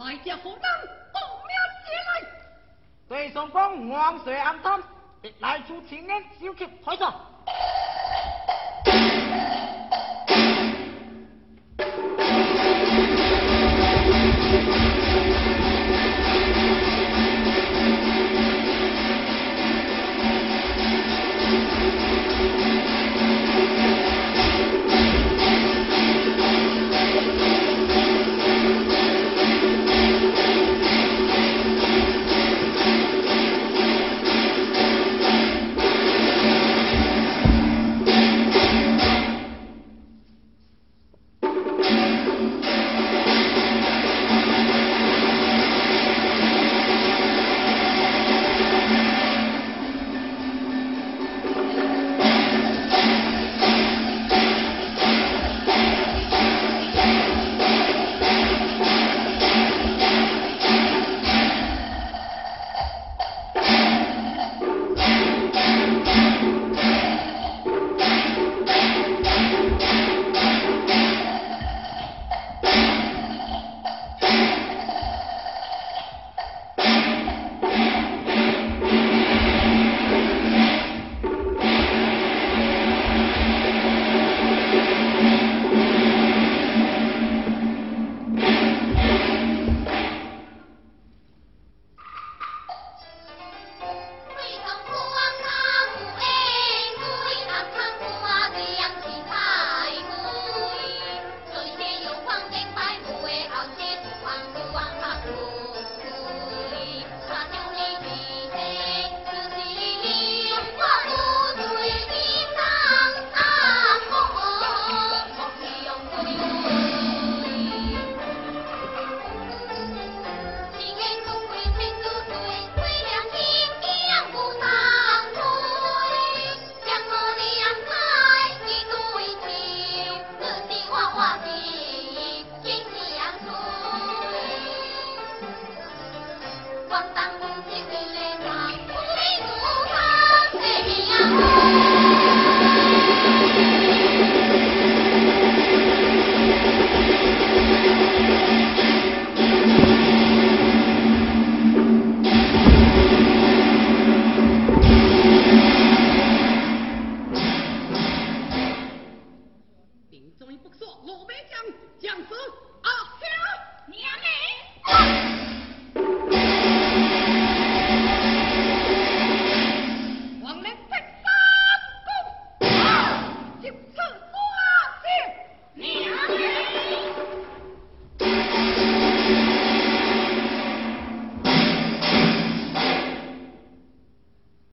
来者何人？不妙者来！对上官王水暗 cùng mẹ rẽ 上曲开场。娘